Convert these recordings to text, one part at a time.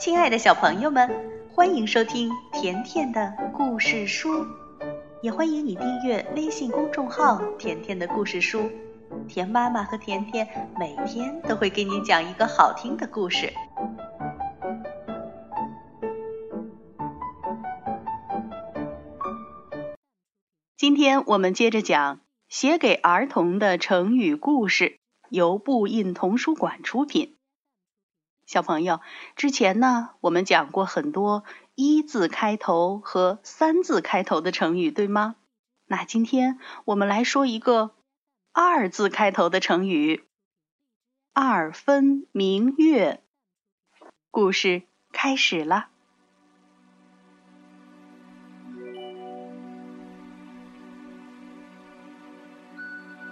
亲爱的小朋友们，欢迎收听甜甜的故事书，也欢迎你订阅微信公众号“甜甜的故事书”。甜妈妈和甜甜每天都会给你讲一个好听的故事。今天我们接着讲写给儿童的成语故事，由布印童书馆出品。小朋友，之前呢，我们讲过很多一字开头和三字开头的成语，对吗？那今天我们来说一个二字开头的成语“二分明月”。故事开始了。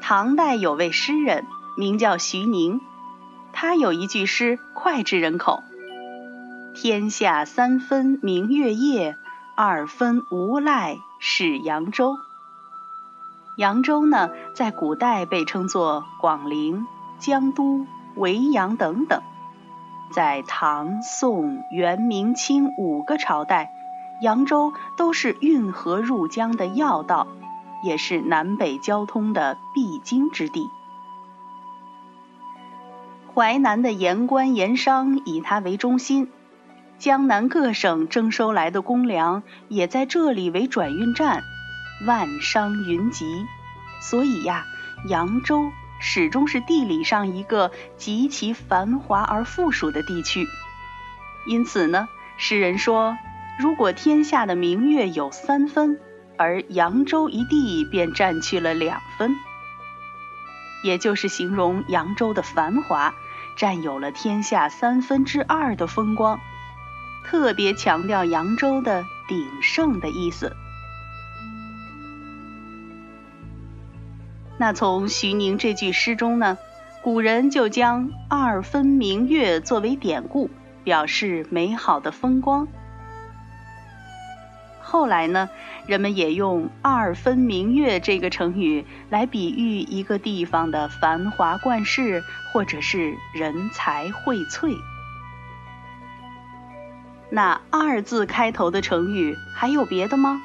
唐代有位诗人，名叫徐宁。他有一句诗脍炙人口：“天下三分明月夜，二分无赖是扬州。”扬州呢，在古代被称作广陵、江都、维扬等等。在唐、宋、元、明、清五个朝代，扬州都是运河入江的要道，也是南北交通的必经之地。淮南的盐官盐商以它为中心，江南各省征收来的公粮也在这里为转运站，万商云集。所以呀，扬州始终是地理上一个极其繁华而富庶的地区。因此呢，诗人说，如果天下的明月有三分，而扬州一地便占去了两分，也就是形容扬州的繁华。占有了天下三分之二的风光，特别强调扬州的鼎盛的意思。那从徐宁这句诗中呢，古人就将“二分明月”作为典故，表示美好的风光。后来呢，人们也用“二分明月”这个成语来比喻一个地方的繁华冠世，或者是人才荟萃。那二字开头的成语还有别的吗？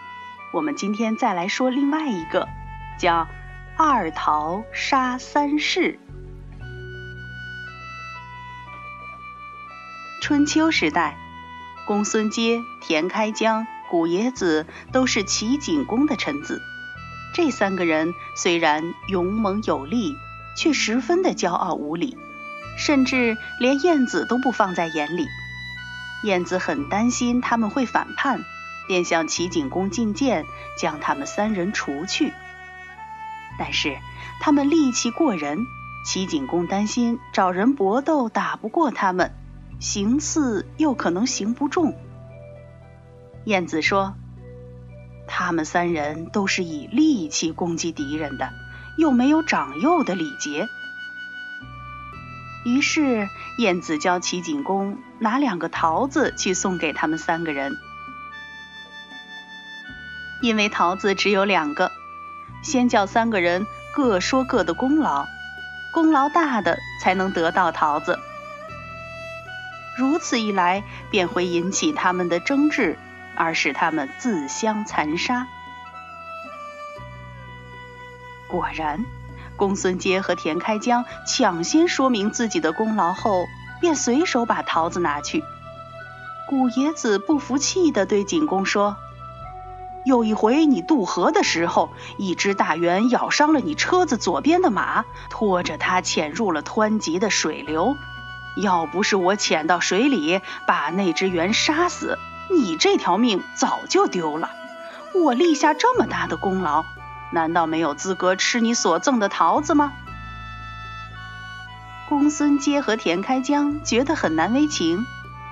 我们今天再来说另外一个，叫“二桃杀三士”。春秋时代，公孙捷、田开疆。古冶子都是齐景公的臣子，这三个人虽然勇猛有力，却十分的骄傲无礼，甚至连晏子都不放在眼里。晏子很担心他们会反叛，便向齐景公进谏，将他们三人除去。但是他们力气过人，齐景公担心找人搏斗打不过他们，行刺又可能行不中。晏子说：“他们三人都是以力气攻击敌人的，又没有长幼的礼节。”于是晏子教齐景公拿两个桃子去送给他们三个人，因为桃子只有两个，先叫三个人各说各的功劳，功劳大的才能得到桃子。如此一来，便会引起他们的争执。而使他们自相残杀。果然，公孙捷和田开疆抢先说明自己的功劳后，便随手把桃子拿去。古冶子不服气地对景公说：“有一回你渡河的时候，一只大猿咬伤了你车子左边的马，拖着它潜入了湍急的水流。要不是我潜到水里把那只猿杀死。”你这条命早就丢了，我立下这么大的功劳，难道没有资格吃你所赠的桃子吗？公孙捷和田开疆觉得很难为情，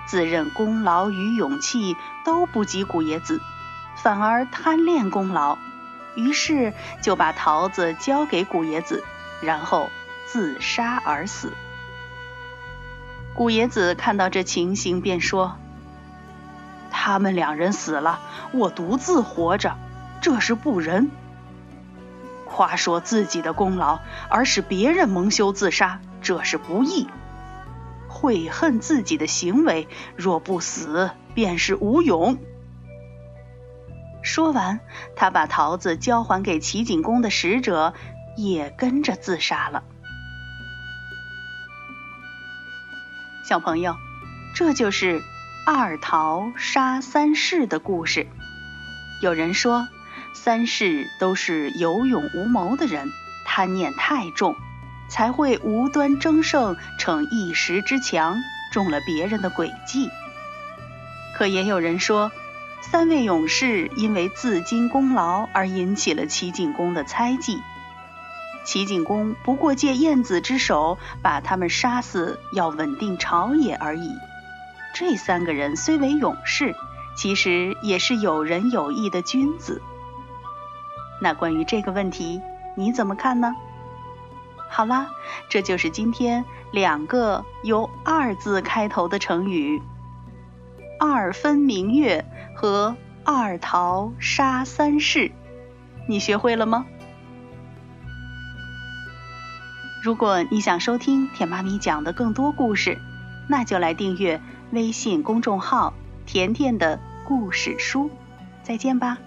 自认功劳与勇气都不及古冶子，反而贪恋功劳，于是就把桃子交给古冶子，然后自杀而死。古冶子看到这情形，便说。他们两人死了，我独自活着，这是不仁。夸说自己的功劳，而使别人蒙羞自杀，这是不义。悔恨自己的行为，若不死，便是无勇。说完，他把桃子交还给齐景公的使者，也跟着自杀了。小朋友，这就是二桃杀三士的故事。有人说，三士都是有勇无谋的人，贪念太重。才会无端争胜，逞一时之强，中了别人的诡计。可也有人说，三位勇士因为自矜功劳而引起了齐景公的猜忌。齐景公不过借晏子之手把他们杀死，要稳定朝野而已。这三个人虽为勇士，其实也是有仁有义的君子。那关于这个问题，你怎么看呢？好啦，这就是今天两个由“二”字开头的成语“二分明月”和“二桃杀三士”，你学会了吗？如果你想收听甜妈咪讲的更多故事，那就来订阅微信公众号“甜甜的故事书”。再见吧。